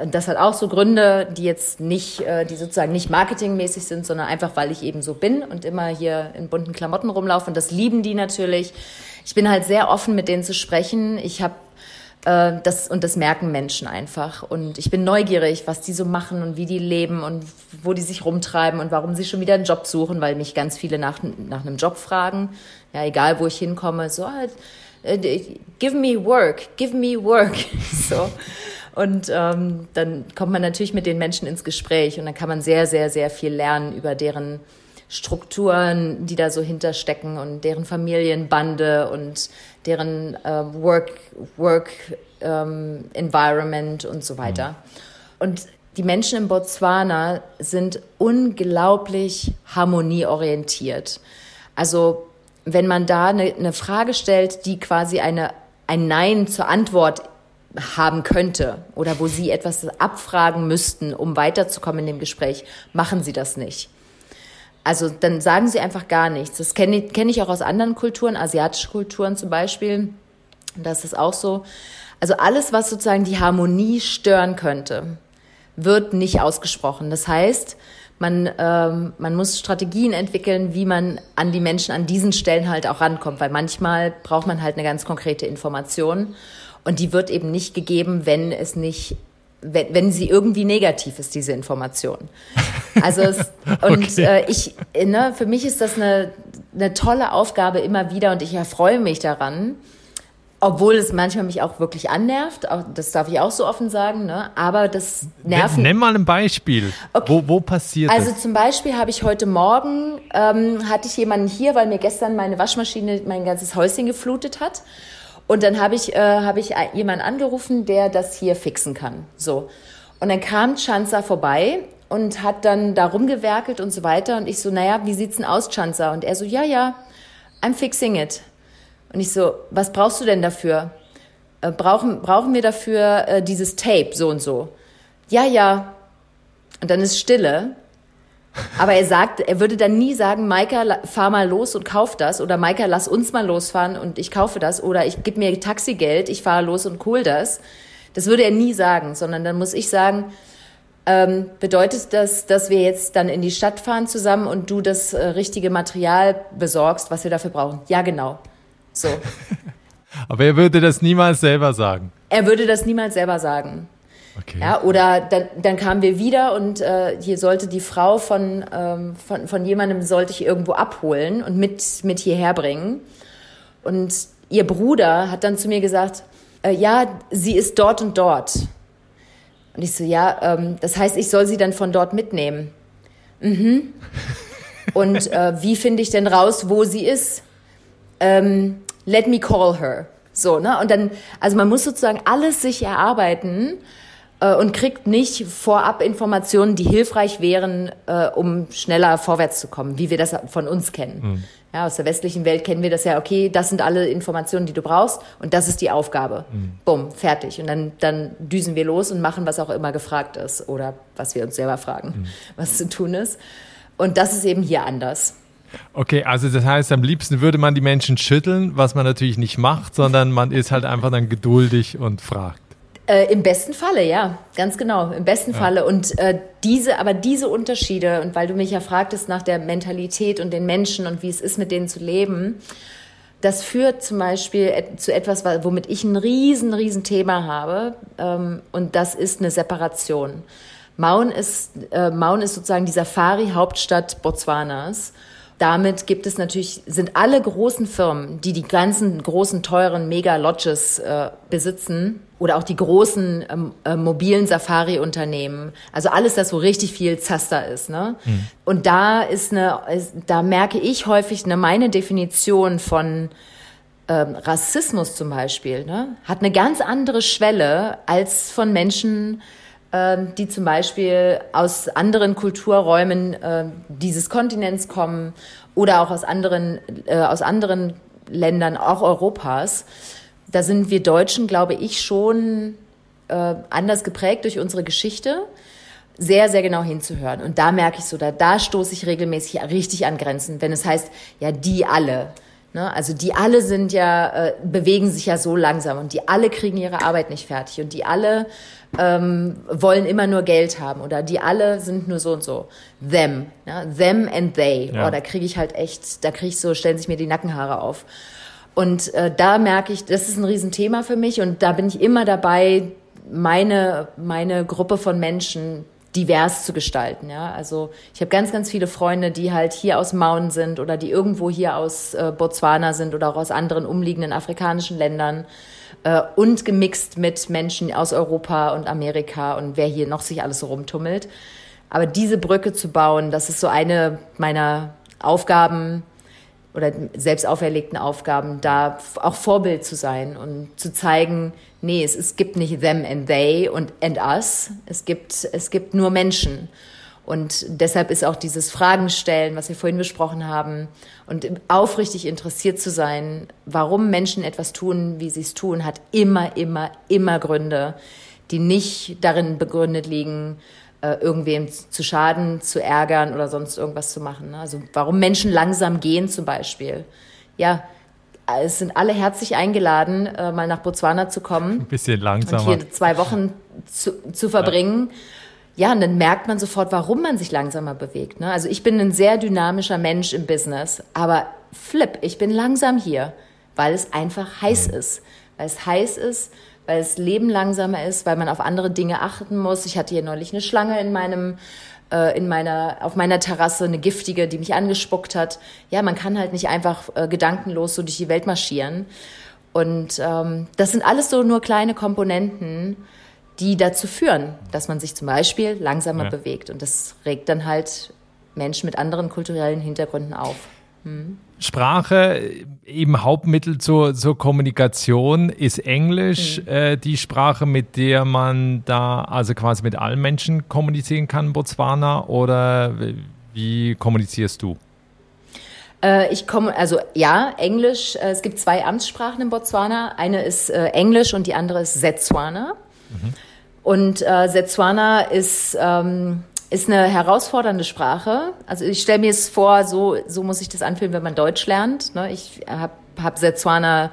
Das hat auch so Gründe, die jetzt nicht, äh, die sozusagen nicht marketingmäßig sind, sondern einfach, weil ich eben so bin und immer hier in bunten Klamotten rumlaufe. Und das lieben die natürlich. Ich bin halt sehr offen, mit denen zu sprechen. Ich habe äh, das, und das merken Menschen einfach. Und ich bin neugierig, was die so machen und wie die leben und wo die sich rumtreiben und warum sie schon wieder einen Job suchen, weil mich ganz viele nach, nach einem Job fragen. Ja, egal wo ich hinkomme, so halt, give me work, give me work. so. Und ähm, dann kommt man natürlich mit den Menschen ins Gespräch und dann kann man sehr, sehr, sehr viel lernen über deren Strukturen, die da so hinterstecken und deren Familienbande und deren äh, Work, Work ähm, Environment und so weiter. Mhm. Und die Menschen in Botswana sind unglaublich harmonieorientiert. Also wenn man da eine, eine Frage stellt, die quasi eine, ein Nein zur Antwort haben könnte oder wo sie etwas abfragen müssten, um weiterzukommen in dem Gespräch, machen sie das nicht. Also dann sagen sie einfach gar nichts. Das kenne ich, kenn ich auch aus anderen Kulturen, asiatische Kulturen zum Beispiel. Das ist auch so. Also alles, was sozusagen die Harmonie stören könnte, wird nicht ausgesprochen. Das heißt, man, ähm, man muss Strategien entwickeln, wie man an die Menschen an diesen Stellen halt auch rankommt, weil manchmal braucht man halt eine ganz konkrete Information und die wird eben nicht gegeben, wenn es nicht wenn, wenn sie irgendwie negativ ist, diese Information. Also es, und okay. äh, ich, ne, für mich ist das eine, eine tolle Aufgabe immer wieder und ich erfreue mich daran, obwohl es manchmal mich auch wirklich annervt, auch, das darf ich auch so offen sagen, ne? aber das nervt. Nenn mal ein Beispiel. Okay. Wo, wo passiert Also das? zum Beispiel habe ich heute Morgen, ähm, hatte ich jemanden hier, weil mir gestern meine Waschmaschine mein ganzes Häuschen geflutet hat. Und dann habe ich, äh, hab ich jemanden angerufen, der das hier fixen kann. So. Und dann kam Chanza vorbei und hat dann da rumgewerkelt und so weiter. Und ich so, naja, wie sieht's denn aus, Chanza? Und er so, ja, ja, I'm fixing it. Und ich so, was brauchst du denn dafür? Äh, brauchen, brauchen wir dafür äh, dieses Tape, so und so? Ja, ja. Und dann ist Stille. Aber er sagt, er würde dann nie sagen, Maika, fahr mal los und kauf das oder Maika, lass uns mal losfahren und ich kaufe das oder ich gib mir Taxigeld, ich fahre los und hol das. Das würde er nie sagen, sondern dann muss ich sagen, ähm, bedeutet das, dass wir jetzt dann in die Stadt fahren zusammen und du das äh, richtige Material besorgst, was wir dafür brauchen? Ja, genau. So. Aber er würde das niemals selber sagen. Er würde das niemals selber sagen. Okay. Ja, oder dann, dann kamen wir wieder und äh, hier sollte die Frau von, ähm, von, von jemandem sollte ich irgendwo abholen und mit, mit hierher bringen. Und ihr Bruder hat dann zu mir gesagt, äh, ja, sie ist dort und dort. Und ich so, ja, ähm, das heißt, ich soll sie dann von dort mitnehmen. Mhm. Und äh, wie finde ich denn raus, wo sie ist? Ähm, let me call her. So, ne? Und dann, also man muss sozusagen alles sich erarbeiten äh, und kriegt nicht vorab Informationen, die hilfreich wären, äh, um schneller vorwärts zu kommen, wie wir das von uns kennen. Mhm. Ja, aus der westlichen Welt kennen wir das ja, okay, das sind alle Informationen, die du brauchst und das ist die Aufgabe. Mhm. Bumm, fertig. Und dann, dann düsen wir los und machen, was auch immer gefragt ist oder was wir uns selber fragen, mhm. was zu tun ist. Und das ist eben hier anders. Okay, also das heißt, am liebsten würde man die Menschen schütteln, was man natürlich nicht macht, sondern man ist halt einfach dann geduldig und fragt. Äh, Im besten Falle, ja, ganz genau, im besten ja. Falle. Und äh, diese, aber diese Unterschiede, und weil du mich ja fragtest nach der Mentalität und den Menschen und wie es ist, mit denen zu leben, das führt zum Beispiel zu etwas, womit ich ein riesen, riesen Thema habe, ähm, und das ist eine Separation. Maun ist, äh, Maun ist sozusagen die Safari-Hauptstadt Botswanas damit gibt es natürlich, sind alle großen Firmen, die die ganzen großen, teuren Mega-Lodges äh, besitzen oder auch die großen ähm, äh, mobilen Safari-Unternehmen, also alles, das so richtig viel Zaster ist. Ne? Mhm. Und da ist eine, ist, da merke ich häufig eine, meine Definition von ähm, Rassismus zum Beispiel, ne? hat eine ganz andere Schwelle als von Menschen, ähm, die zum Beispiel aus anderen Kulturräumen äh, dieses Kontinents kommen oder auch aus anderen, äh, aus anderen Ländern, auch Europas. Da sind wir Deutschen, glaube ich, schon äh, anders geprägt durch unsere Geschichte. sehr, sehr genau hinzuhören. Und da merke ich so, da, da stoße ich regelmäßig richtig an Grenzen, wenn es heißt, ja, die alle. Ne? Also die alle sind ja, äh, bewegen sich ja so langsam und die alle kriegen ihre Arbeit nicht fertig und die alle ähm, wollen immer nur Geld haben oder die alle sind nur so und so. Them, ja? them and they. Ja. Oh, da kriege ich halt echt, da kriege ich so, stellen sich mir die Nackenhaare auf. Und äh, da merke ich, das ist ein Riesenthema für mich und da bin ich immer dabei, meine, meine Gruppe von Menschen divers zu gestalten. Ja? Also ich habe ganz, ganz viele Freunde, die halt hier aus Mauen sind oder die irgendwo hier aus äh, Botswana sind oder auch aus anderen umliegenden afrikanischen Ländern äh, und gemixt mit Menschen aus Europa und Amerika und wer hier noch sich alles so rumtummelt. Aber diese Brücke zu bauen, das ist so eine meiner Aufgaben, oder selbst auferlegten Aufgaben, da auch Vorbild zu sein und zu zeigen, nee, es, es gibt nicht them and they und and us, es gibt, es gibt nur Menschen. Und deshalb ist auch dieses Fragen stellen, was wir vorhin besprochen haben, und aufrichtig interessiert zu sein, warum Menschen etwas tun, wie sie es tun, hat immer, immer, immer Gründe, die nicht darin begründet liegen, äh, irgendwem zu schaden, zu ärgern oder sonst irgendwas zu machen. Ne? Also warum Menschen langsam gehen zum Beispiel. Ja, es sind alle herzlich eingeladen, äh, mal nach Botswana zu kommen. Ein bisschen langsamer. Und hier zwei Wochen zu, zu verbringen. Ja. ja, und dann merkt man sofort, warum man sich langsamer bewegt. Ne? Also ich bin ein sehr dynamischer Mensch im Business, aber flip, ich bin langsam hier, weil es einfach heiß mhm. ist. Weil es heiß ist, weil das Leben langsamer ist, weil man auf andere Dinge achten muss. Ich hatte hier neulich eine Schlange in meinem äh, in meiner auf meiner Terrasse eine giftige, die mich angespuckt hat. Ja, man kann halt nicht einfach äh, gedankenlos so durch die Welt marschieren. Und ähm, das sind alles so nur kleine Komponenten, die dazu führen, dass man sich zum Beispiel langsamer ja. bewegt. Und das regt dann halt Menschen mit anderen kulturellen Hintergründen auf. Hm. Sprache, eben Hauptmittel zur, zur Kommunikation ist Englisch, mhm. äh, die Sprache, mit der man da also quasi mit allen Menschen kommunizieren kann in Botswana oder wie kommunizierst du? Äh, ich komme, also ja, Englisch. Äh, es gibt zwei Amtssprachen in Botswana. Eine ist äh, Englisch und die andere ist Setswana. Mhm. Und äh, Setswana ist ähm, ist eine herausfordernde Sprache. Also ich stelle mir es vor, so, so muss ich das anfühlen, wenn man Deutsch lernt. Ne? Ich habe hab Setswana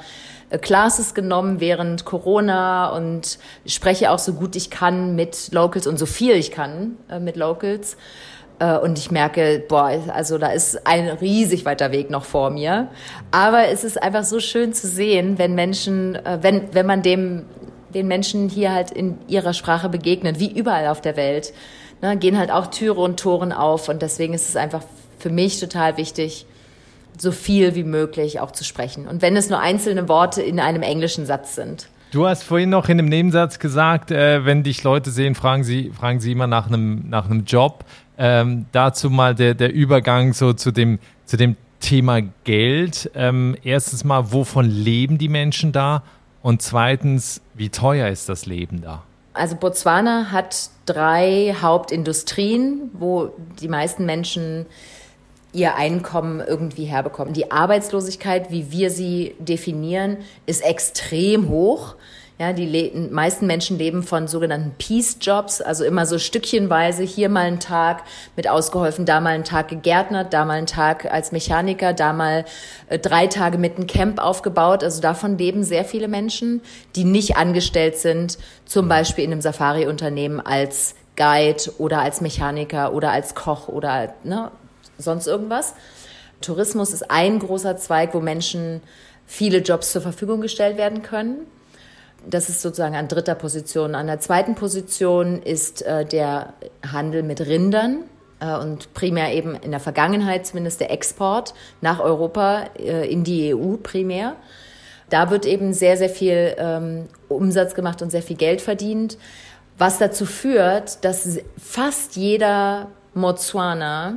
äh, Classes genommen während Corona und spreche auch so gut ich kann mit Locals und so viel ich kann äh, mit Locals. Äh, und ich merke, boah, also da ist ein riesig weiter Weg noch vor mir. Aber es ist einfach so schön zu sehen, wenn Menschen, wenn, wenn man dem, den Menschen hier halt in ihrer Sprache begegnet, wie überall auf der Welt ne, gehen halt auch Türe und Toren auf. Und deswegen ist es einfach für mich total wichtig, so viel wie möglich auch zu sprechen. Und wenn es nur einzelne Worte in einem englischen Satz sind. Du hast vorhin noch in einem Nebensatz gesagt, äh, wenn dich Leute sehen, fragen sie, fragen sie immer nach einem, nach einem Job. Ähm, dazu mal der, der Übergang so zu dem, zu dem Thema Geld. Ähm, erstens mal, wovon leben die Menschen da? Und zweitens, wie teuer ist das Leben da? Also Botswana hat drei Hauptindustrien, wo die meisten Menschen ihr Einkommen irgendwie herbekommen. Die Arbeitslosigkeit, wie wir sie definieren, ist extrem hoch. Ja, die meisten Menschen leben von sogenannten Peace-Jobs, also immer so stückchenweise, hier mal einen Tag mit ausgeholfen, da mal einen Tag gegärtnert, da mal einen Tag als Mechaniker, da mal äh, drei Tage mit einem Camp aufgebaut. Also davon leben sehr viele Menschen, die nicht angestellt sind, zum Beispiel in einem Safari-Unternehmen als Guide oder als Mechaniker oder als Koch oder ne, sonst irgendwas. Tourismus ist ein großer Zweig, wo Menschen viele Jobs zur Verfügung gestellt werden können. Das ist sozusagen an dritter Position. An der zweiten Position ist äh, der Handel mit Rindern äh, und primär eben in der Vergangenheit zumindest der Export nach Europa äh, in die EU primär. Da wird eben sehr, sehr viel ähm, Umsatz gemacht und sehr viel Geld verdient, was dazu führt, dass fast jeder Motswana,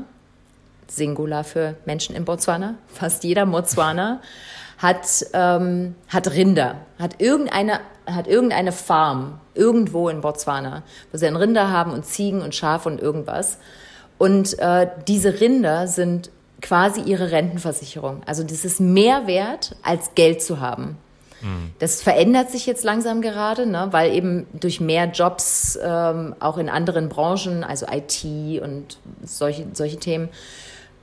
Singular für Menschen in Botswana, fast jeder Motswana hat, ähm, hat Rinder, hat irgendeine, hat irgendeine Farm irgendwo in Botswana, wo sie ein Rinder haben und Ziegen und Schafe und irgendwas. Und äh, diese Rinder sind quasi ihre Rentenversicherung. Also das ist mehr wert, als Geld zu haben. Mhm. Das verändert sich jetzt langsam gerade, ne, weil eben durch mehr Jobs ähm, auch in anderen Branchen, also IT und solche, solche Themen,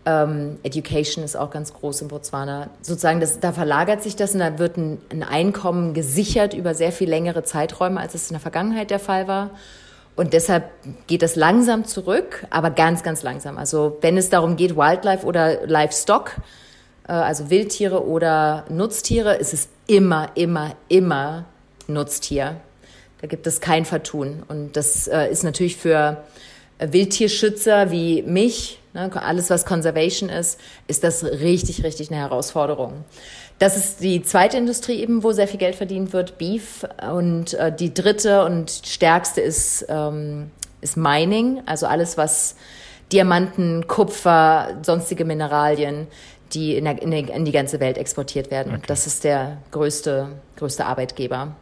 ähm, Education ist auch ganz groß in Botswana. Sozusagen, das, da verlagert sich das und da wird ein, ein Einkommen gesichert über sehr viel längere Zeiträume, als es in der Vergangenheit der Fall war. Und deshalb geht das langsam zurück, aber ganz, ganz langsam. Also wenn es darum geht, Wildlife oder Livestock, äh, also Wildtiere oder Nutztiere, ist es immer, immer, immer Nutztier. Da gibt es kein Vertun. Und das äh, ist natürlich für Wildtierschützer wie mich, ne, alles was Conservation ist, ist das richtig, richtig eine Herausforderung. Das ist die zweite Industrie eben, wo sehr viel Geld verdient wird, Beef. Und äh, die dritte und stärkste ist, ähm, ist Mining, also alles, was Diamanten, Kupfer, sonstige Mineralien, die in, der, in, der, in die ganze Welt exportiert werden. Okay. Das ist der größte, größte Arbeitgeber.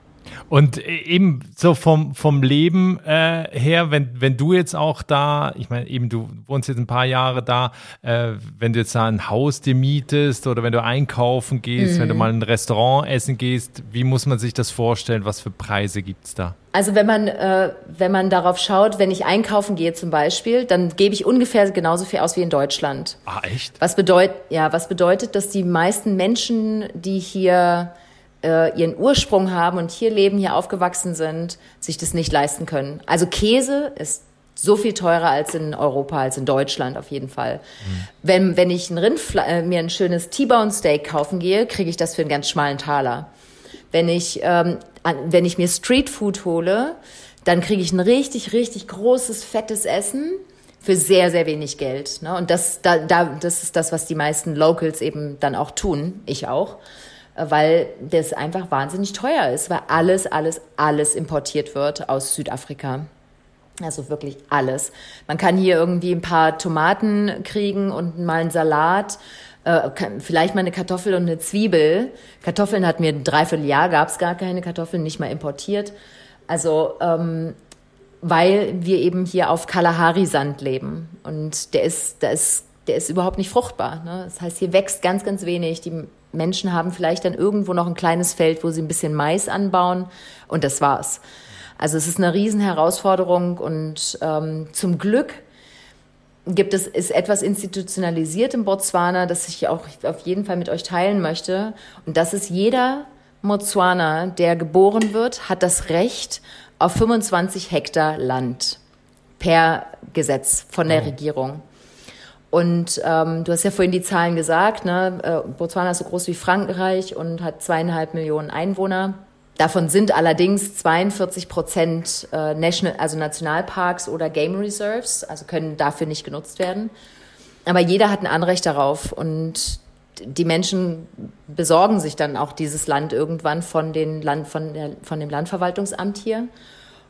Und eben so vom, vom Leben äh, her, wenn, wenn du jetzt auch da, ich meine, eben du wohnst jetzt ein paar Jahre da, äh, wenn du jetzt da ein Haus dir mietest oder wenn du einkaufen gehst, mhm. wenn du mhm. mal in ein Restaurant essen gehst, wie muss man sich das vorstellen? Was für Preise gibt es da? Also wenn man, äh, wenn man darauf schaut, wenn ich einkaufen gehe zum Beispiel, dann gebe ich ungefähr genauso viel aus wie in Deutschland. Ah, echt? Was bedeutet, ja, was bedeutet, dass die meisten Menschen, die hier äh, ihren Ursprung haben und hier leben, hier aufgewachsen sind, sich das nicht leisten können. Also Käse ist so viel teurer als in Europa, als in Deutschland auf jeden Fall. Mhm. Wenn, wenn ich ein Rindfle äh, mir ein schönes T-Bone Steak kaufen gehe, kriege ich das für einen ganz schmalen Taler. Wenn ich, ähm, wenn ich mir Street Food hole, dann kriege ich ein richtig, richtig großes, fettes Essen für sehr, sehr wenig Geld. Ne? Und das, da, da, das ist das, was die meisten Locals eben dann auch tun, ich auch weil das einfach wahnsinnig teuer ist, weil alles, alles, alles importiert wird aus Südafrika. Also wirklich alles. Man kann hier irgendwie ein paar Tomaten kriegen und mal einen Salat, äh, vielleicht mal eine Kartoffel und eine Zwiebel. Kartoffeln hat mir ein Dreivierteljahr, gab es gar keine Kartoffeln, nicht mal importiert. Also ähm, weil wir eben hier auf Kalahari-Sand leben und der ist, der ist, der ist überhaupt nicht fruchtbar. Ne? Das heißt, hier wächst ganz, ganz wenig. Die Menschen haben vielleicht dann irgendwo noch ein kleines Feld, wo sie ein bisschen Mais anbauen und das war's. Also es ist eine Riesenherausforderung und ähm, zum Glück gibt es ist etwas institutionalisiert in Botswana, das ich auch auf jeden Fall mit euch teilen möchte und das ist jeder Botswana, der geboren wird, hat das Recht auf 25 Hektar Land per Gesetz von der Regierung. Und ähm, du hast ja vorhin die Zahlen gesagt, ne? Äh, Botswana ist so groß wie Frankreich und hat zweieinhalb Millionen Einwohner. Davon sind allerdings 42 Prozent äh, National, also Nationalparks oder Game Reserves, also können dafür nicht genutzt werden. Aber jeder hat ein Anrecht darauf und die Menschen besorgen sich dann auch dieses Land irgendwann von, den Land, von, der, von dem Landverwaltungsamt hier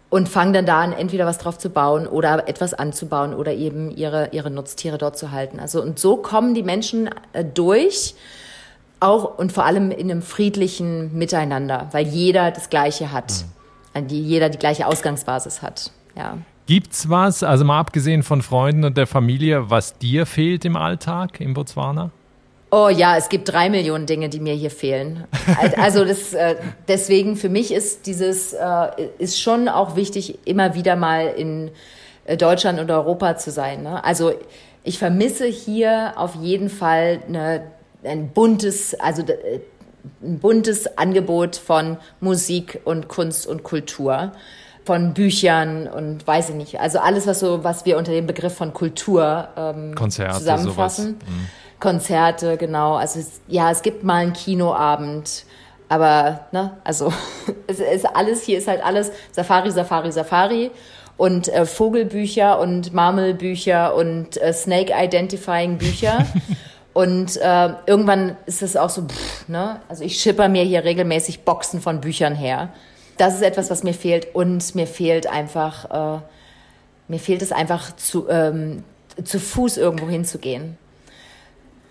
und fangen dann da an, entweder was drauf zu bauen oder etwas anzubauen oder eben ihre, ihre Nutztiere dort zu halten. Also und so kommen die Menschen äh, durch, auch und vor allem in einem friedlichen Miteinander, weil jeder das Gleiche hat, mhm. die, jeder die gleiche Ausgangsbasis hat. Ja. Gibt's was, also mal abgesehen von Freunden und der Familie, was dir fehlt im Alltag in Botswana? Oh ja, es gibt drei Millionen Dinge, die mir hier fehlen. Also das, äh, deswegen für mich ist dieses äh, ist schon auch wichtig, immer wieder mal in äh, Deutschland und Europa zu sein. Ne? Also ich vermisse hier auf jeden Fall eine, ein buntes, also ein buntes Angebot von Musik und Kunst und Kultur von Büchern und weiß ich nicht. Also alles, was so, was wir unter dem Begriff von Kultur ähm, Konzerte, zusammenfassen. Mhm. Konzerte, genau. Also es, ja, es gibt mal einen Kinoabend, aber ne, also es ist alles hier ist halt alles Safari, Safari, Safari und äh, Vogelbücher und Marmelbücher und äh, Snake Identifying Bücher. und äh, irgendwann ist es auch so, pff, ne? Also ich schipper mir hier regelmäßig Boxen von Büchern her. Das ist etwas, was mir fehlt und mir fehlt einfach, äh, mir fehlt es einfach zu, ähm, zu Fuß irgendwo hinzugehen.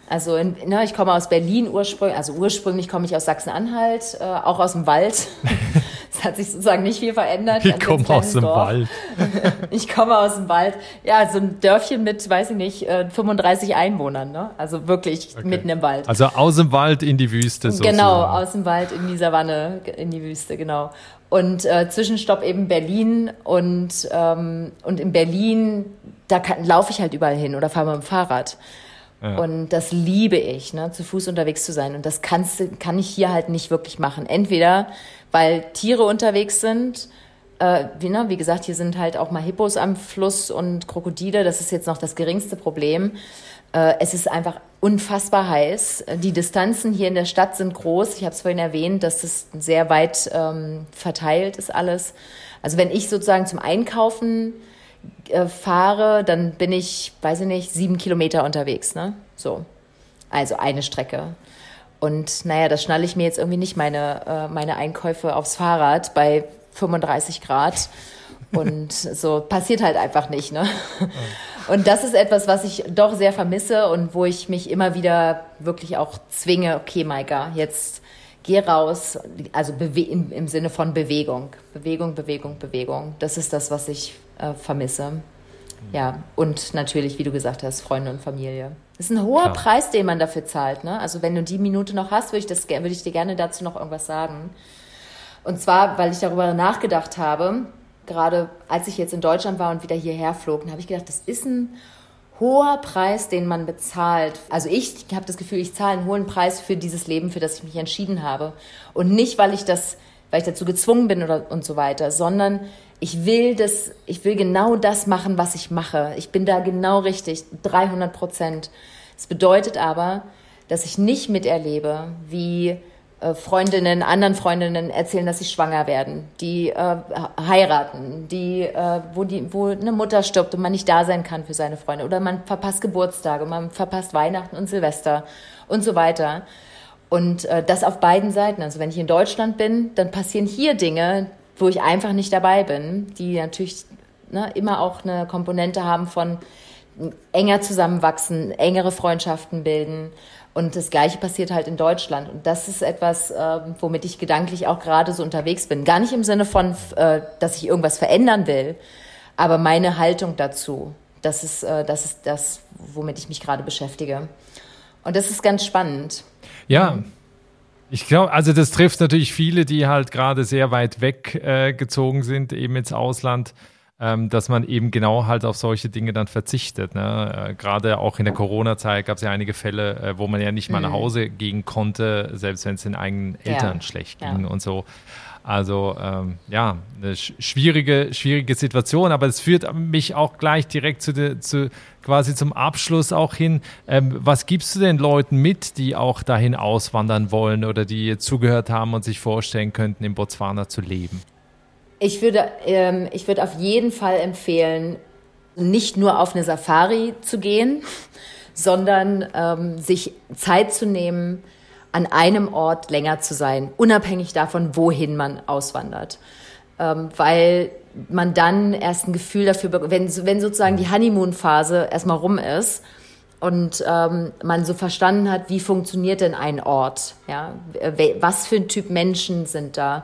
Also in, ne, ich komme aus Berlin ursprünglich, also ursprünglich komme ich aus Sachsen-Anhalt, äh, auch aus dem Wald. das hat sich sozusagen nicht viel verändert. Ich komme aus dem Dorf. Wald. ich komme aus dem Wald. Ja, so ein Dörfchen mit, weiß ich nicht, 35 äh, Einwohnern. Ne? Also wirklich okay. mitten im Wald. Also aus dem Wald in die Wüste sozusagen. Genau, aus dem Wald in die Savanne, in die Wüste, genau. Und äh, Zwischenstopp eben Berlin und, ähm, und in Berlin, da laufe ich halt überall hin oder fahre mit dem Fahrrad. Ja. Und das liebe ich, ne, zu Fuß unterwegs zu sein. Und das kannst, kann ich hier halt nicht wirklich machen. Entweder, weil Tiere unterwegs sind, äh, wie, ne, wie gesagt, hier sind halt auch mal Hippos am Fluss und Krokodile. Das ist jetzt noch das geringste Problem. Äh, es ist einfach unfassbar heiß. Die Distanzen hier in der Stadt sind groß. Ich habe es vorhin erwähnt, dass es sehr weit ähm, verteilt ist alles. Also wenn ich sozusagen zum Einkaufen äh, fahre, dann bin ich, weiß ich nicht, sieben Kilometer unterwegs. Ne? So. Also eine Strecke. Und naja, das schnalle ich mir jetzt irgendwie nicht meine, äh, meine Einkäufe aufs Fahrrad bei 35 Grad. Und so passiert halt einfach nicht. Ne? Und das ist etwas, was ich doch sehr vermisse und wo ich mich immer wieder wirklich auch zwinge, okay, Maika, jetzt geh raus, also im, im, Sinne von Bewegung. Bewegung, Bewegung, Bewegung. Das ist das, was ich äh, vermisse. Ja, und natürlich, wie du gesagt hast, Freunde und Familie. Das ist ein hoher Klar. Preis, den man dafür zahlt. Ne? Also wenn du die Minute noch hast, würde ich, das, würde ich dir gerne dazu noch irgendwas sagen. Und zwar, weil ich darüber nachgedacht habe, gerade als ich jetzt in Deutschland war und wieder hierher flog, habe ich gedacht, das ist ein hoher Preis, den man bezahlt. Also ich habe das Gefühl, ich zahle einen hohen Preis für dieses Leben, für das ich mich entschieden habe. Und nicht, weil ich das, weil ich dazu gezwungen bin oder und so weiter, sondern ich will das, ich will genau das machen, was ich mache. Ich bin da genau richtig, 300 Prozent. Es bedeutet aber, dass ich nicht miterlebe, wie Freundinnen, anderen Freundinnen erzählen, dass sie schwanger werden, die äh, heiraten, die, äh, wo die, wo eine Mutter stirbt und man nicht da sein kann für seine Freunde oder man verpasst Geburtstage, man verpasst Weihnachten und Silvester und so weiter. Und äh, das auf beiden Seiten. Also wenn ich in Deutschland bin, dann passieren hier Dinge, wo ich einfach nicht dabei bin, die natürlich ne, immer auch eine Komponente haben von enger zusammenwachsen, engere Freundschaften bilden und das Gleiche passiert halt in Deutschland. Und das ist etwas, äh, womit ich gedanklich auch gerade so unterwegs bin. Gar nicht im Sinne von, äh, dass ich irgendwas verändern will, aber meine Haltung dazu. Das ist, äh, das ist das, womit ich mich gerade beschäftige. Und das ist ganz spannend. Ja. Ich glaube, also das trifft natürlich viele, die halt gerade sehr weit weg äh, sind, eben ins Ausland ähm, dass man eben genau halt auf solche Dinge dann verzichtet. Ne? Äh, Gerade auch in der Corona-Zeit gab es ja einige Fälle, äh, wo man ja nicht mal nach mhm. Hause gehen konnte, selbst wenn es den eigenen Eltern ja. schlecht ging ja. und so. Also ähm, ja, eine schwierige, schwierige Situation, aber es führt mich auch gleich direkt zu, de, zu quasi zum Abschluss auch hin. Ähm, was gibst du den Leuten mit, die auch dahin auswandern wollen oder die zugehört haben und sich vorstellen könnten, in Botswana zu leben? Ich würde, ähm, ich würde auf jeden Fall empfehlen, nicht nur auf eine Safari zu gehen, sondern ähm, sich Zeit zu nehmen, an einem Ort länger zu sein, unabhängig davon, wohin man auswandert. Ähm, weil man dann erst ein Gefühl dafür bekommt, wenn, wenn sozusagen die Honeymoon-Phase erstmal rum ist und ähm, man so verstanden hat, wie funktioniert denn ein Ort, ja, was für ein Typ Menschen sind da,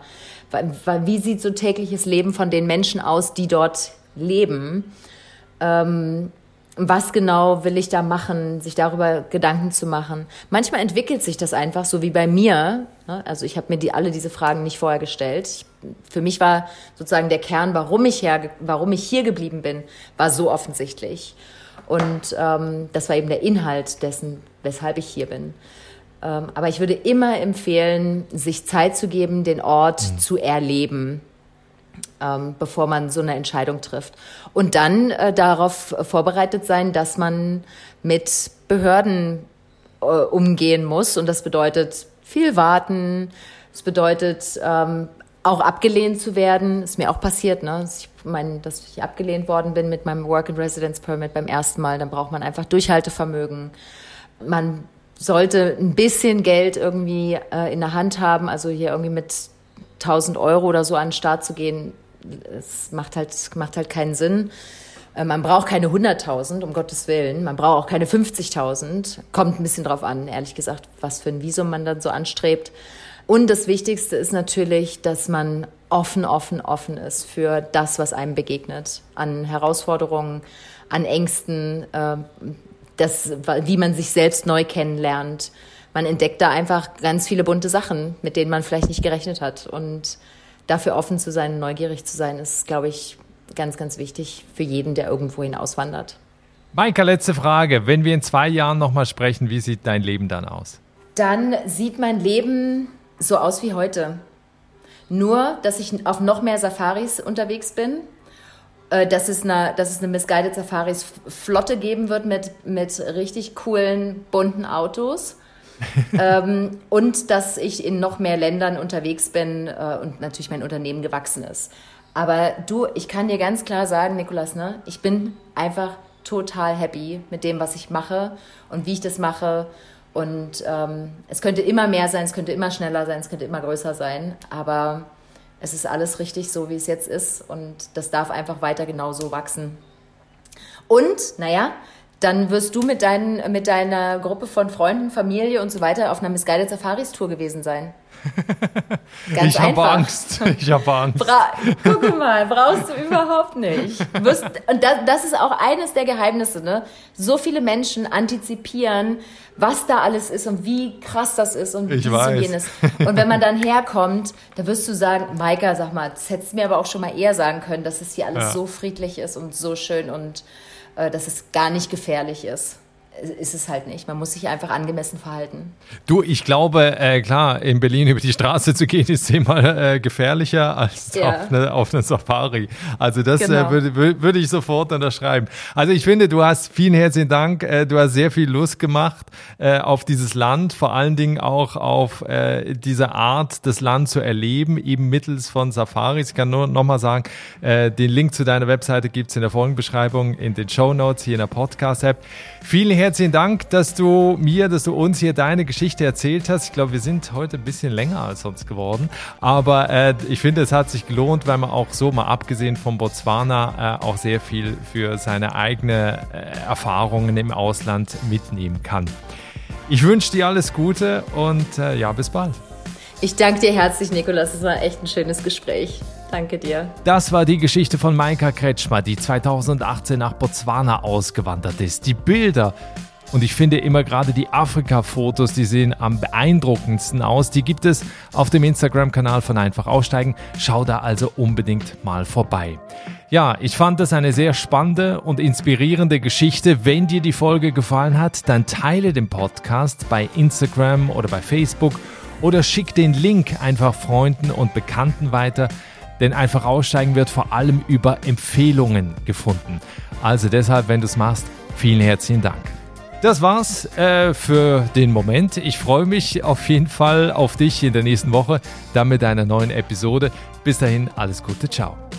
wie sieht so tägliches Leben von den Menschen aus, die dort leben? Ähm, was genau will ich da machen, sich darüber Gedanken zu machen. Manchmal entwickelt sich das einfach, so wie bei mir. Ne? Also ich habe mir die, alle diese Fragen nicht vorher gestellt. Ich, für mich war sozusagen der Kern, warum ich, her, warum ich hier geblieben bin, war so offensichtlich. Und ähm, das war eben der Inhalt dessen, weshalb ich hier bin. Ähm, aber ich würde immer empfehlen, sich Zeit zu geben, den Ort mhm. zu erleben, ähm, bevor man so eine Entscheidung trifft. Und dann äh, darauf vorbereitet sein, dass man mit Behörden äh, umgehen muss. Und das bedeutet viel warten. Es bedeutet ähm, auch abgelehnt zu werden. Ist mir auch passiert, ne? Ich meine, dass ich abgelehnt worden bin mit meinem Work and Residence Permit beim ersten Mal. Dann braucht man einfach Durchhaltevermögen. Man sollte ein bisschen Geld irgendwie äh, in der Hand haben, also hier irgendwie mit 1000 Euro oder so an den Start zu gehen, es macht halt, macht halt keinen Sinn. Äh, man braucht keine 100.000, um Gottes Willen. Man braucht auch keine 50.000. Kommt ein bisschen drauf an, ehrlich gesagt, was für ein Visum man dann so anstrebt. Und das Wichtigste ist natürlich, dass man offen, offen, offen ist für das, was einem begegnet, an Herausforderungen, an Ängsten, äh, das, wie man sich selbst neu kennenlernt. Man entdeckt da einfach ganz viele bunte Sachen, mit denen man vielleicht nicht gerechnet hat. Und dafür offen zu sein, neugierig zu sein, ist, glaube ich, ganz, ganz wichtig für jeden, der irgendwohin auswandert. Maika, letzte Frage. Wenn wir in zwei Jahren nochmal sprechen, wie sieht dein Leben dann aus? Dann sieht mein Leben so aus wie heute. Nur, dass ich auf noch mehr Safaris unterwegs bin, äh, dass es eine, dass es eine Misguided Safaris Flotte geben wird mit, mit richtig coolen, bunten Autos. ähm, und dass ich in noch mehr Ländern unterwegs bin äh, und natürlich mein Unternehmen gewachsen ist. Aber du, ich kann dir ganz klar sagen, Nikolas, ne, ich bin einfach total happy mit dem, was ich mache und wie ich das mache. Und ähm, es könnte immer mehr sein, es könnte immer schneller sein, es könnte immer größer sein. Aber es ist alles richtig so, wie es jetzt ist. Und das darf einfach weiter genauso wachsen. Und, naja, dann wirst du mit, deinen, mit deiner Gruppe von Freunden, Familie und so weiter auf einer Misguided Safaris Tour gewesen sein. Ganz ich habe Angst. Ich habe Angst. Bra Guck mal, brauchst du überhaupt nicht. Wirst, und das, das, ist auch eines der Geheimnisse. Ne? So viele Menschen antizipieren, was da alles ist und wie krass das ist und ich weiß. und jenes. Und wenn man dann herkommt, da wirst du sagen, Maika, sag mal, das hättest du mir aber auch schon mal eher sagen können, dass es hier alles ja. so friedlich ist und so schön und dass es gar nicht gefährlich ist ist es halt nicht. Man muss sich einfach angemessen verhalten. Du, ich glaube, äh, klar, in Berlin über die Straße zu gehen, ist zehnmal äh, gefährlicher als ja. auf, eine, auf eine Safari. Also das äh, genau. äh, würde, würde ich sofort unterschreiben. Also ich finde, du hast vielen herzlichen Dank. Äh, du hast sehr viel Lust gemacht äh, auf dieses Land, vor allen Dingen auch auf äh, diese Art, das Land zu erleben, eben mittels von Safaris. Ich kann nur nochmal sagen, äh, den Link zu deiner Webseite gibt's in der Folgenbeschreibung, in den Show Notes, hier in der Podcast-App. Vielen herzlichen Dank, dass du mir, dass du uns hier deine Geschichte erzählt hast. Ich glaube, wir sind heute ein bisschen länger als sonst geworden. Aber äh, ich finde, es hat sich gelohnt, weil man auch so, mal abgesehen von Botswana, äh, auch sehr viel für seine eigenen äh, Erfahrungen im Ausland mitnehmen kann. Ich wünsche dir alles Gute und äh, ja, bis bald. Ich danke dir herzlich, Nikolas. Es war echt ein schönes Gespräch. Danke dir. Das war die Geschichte von Maika Kretschmer, die 2018 nach Botswana ausgewandert ist. Die Bilder und ich finde immer gerade die Afrika-Fotos, die sehen am beeindruckendsten aus. Die gibt es auf dem Instagram-Kanal von Einfach Aussteigen. Schau da also unbedingt mal vorbei. Ja, ich fand das eine sehr spannende und inspirierende Geschichte. Wenn dir die Folge gefallen hat, dann teile den Podcast bei Instagram oder bei Facebook oder schick den Link einfach Freunden und Bekannten weiter denn einfach aussteigen wird vor allem über Empfehlungen gefunden. Also deshalb, wenn du es machst, vielen herzlichen Dank. Das war's äh, für den Moment. Ich freue mich auf jeden Fall auf dich in der nächsten Woche, dann mit einer neuen Episode. Bis dahin, alles Gute, ciao.